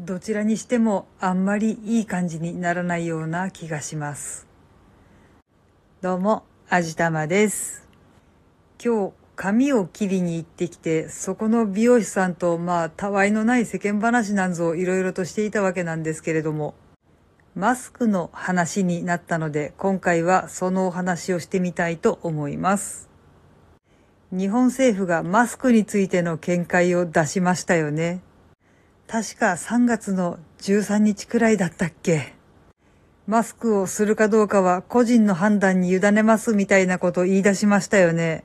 どちらにしてもあんまりいい感じにならないような気がします。どうも、あじたまです。今日、髪を切りに行ってきて、そこの美容師さんと、まあ、たわいのない世間話なんぞいろいろとしていたわけなんですけれども、マスクの話になったので、今回はそのお話をしてみたいと思います。日本政府がマスクについての見解を出しましたよね。確か3月の13日くらいだったっけ。マスクをするかどうかは個人の判断に委ねますみたいなこと言い出しましたよね。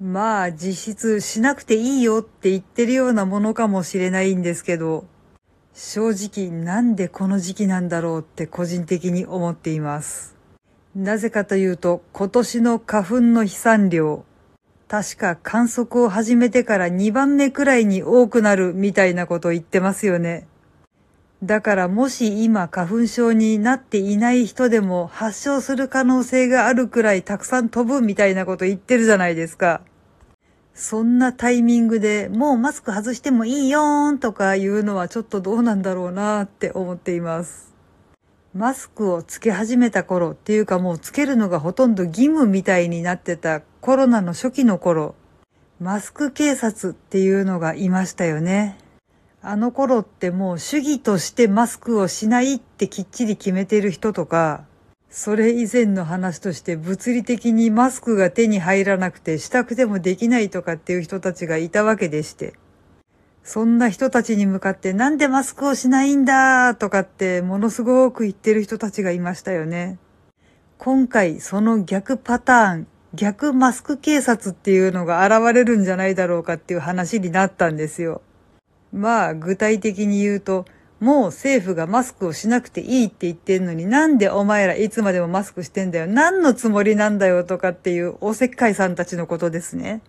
まあ実質しなくていいよって言ってるようなものかもしれないんですけど、正直なんでこの時期なんだろうって個人的に思っています。なぜかというと今年の花粉の飛散量、確か観測を始めてから2番目くらいに多くなるみたいなこと言ってますよね。だからもし今花粉症になっていない人でも発症する可能性があるくらいたくさん飛ぶみたいなこと言ってるじゃないですか。そんなタイミングでもうマスク外してもいいよーんとか言うのはちょっとどうなんだろうなって思っています。マスクをつけ始めた頃っていうかもうつけるのがほとんど義務みたいになってたコロナの初期の頃、マスク警察っていうのがいましたよね。あの頃ってもう主義としてマスクをしないってきっちり決めてる人とか、それ以前の話として物理的にマスクが手に入らなくてしたくてもできないとかっていう人たちがいたわけでして。そんな人たちに向かってなんでマスクをしないんだとかってものすごく言ってる人たちがいましたよね。今回その逆パターン、逆マスク警察っていうのが現れるんじゃないだろうかっていう話になったんですよ。まあ具体的に言うと、もう政府がマスクをしなくていいって言ってんのになんでお前らいつまでもマスクしてんだよ。何のつもりなんだよとかっていうおせっかいさんたちのことですね。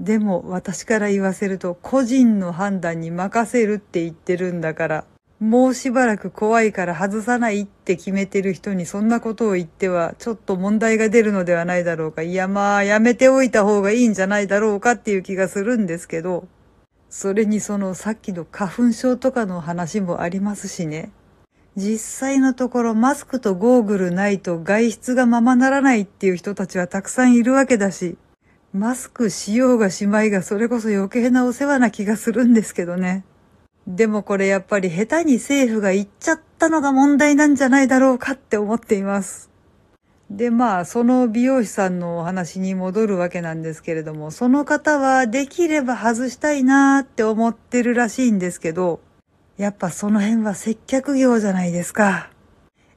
でも私から言わせると個人の判断に任せるって言ってるんだから、もうしばらく怖いから外さないって決めてる人にそんなことを言ってはちょっと問題が出るのではないだろうか。いやまあやめておいた方がいいんじゃないだろうかっていう気がするんですけど、それにそのさっきの花粉症とかの話もありますしね。実際のところマスクとゴーグルないと外出がままならないっていう人たちはたくさんいるわけだし、マスクしようがしまいがそれこそ余計なお世話な気がするんですけどね。でもこれやっぱり下手に政府が言っちゃったのが問題なんじゃないだろうかって思っています。で、まあ、その美容師さんのお話に戻るわけなんですけれども、その方はできれば外したいなーって思ってるらしいんですけど、やっぱその辺は接客業じゃないですか。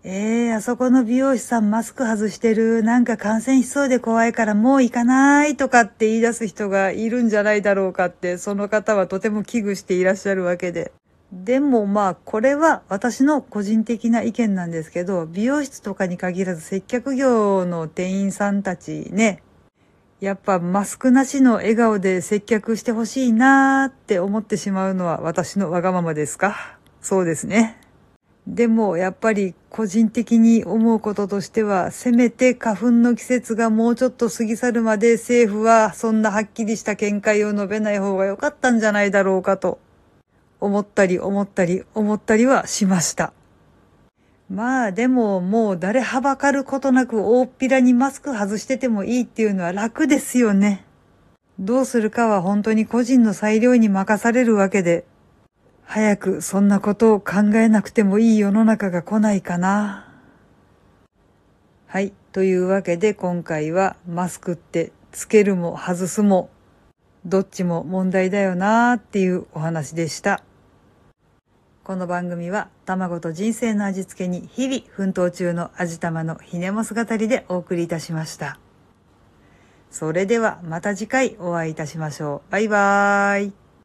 えー、あそこの美容師さんマスク外してる。なんか感染しそうで怖いからもう行かないとかって言い出す人がいるんじゃないだろうかって、その方はとても危惧していらっしゃるわけで。でもまあ、これは私の個人的な意見なんですけど、美容室とかに限らず接客業の店員さんたちね、やっぱマスクなしの笑顔で接客してほしいなーって思ってしまうのは私のわがままですか？そうですね。でもやっぱり個人的に思うこととしては、せめて花粉の季節がもうちょっと過ぎ去るまで政府はそんなはっきりした見解を述べない方が良かったんじゃないだろうかと思ったり思ったり思ったりはしました。まあでももう誰はばかることなく大っぴらにマスク外しててもいいっていうのは楽ですよね。どうするかは本当に個人の裁量に任されるわけで、早くそんなことを考えなくてもいい世の中が来ないかな。はい。というわけで今回はマスクってつけるも外すもどっちも問題だよなーっていうお話でした。この番組は卵と人生の味付けに日々奮闘中の味玉のひねも姿りでお送りいたしました。それではまた次回お会いいたしましょう。バイバーイ。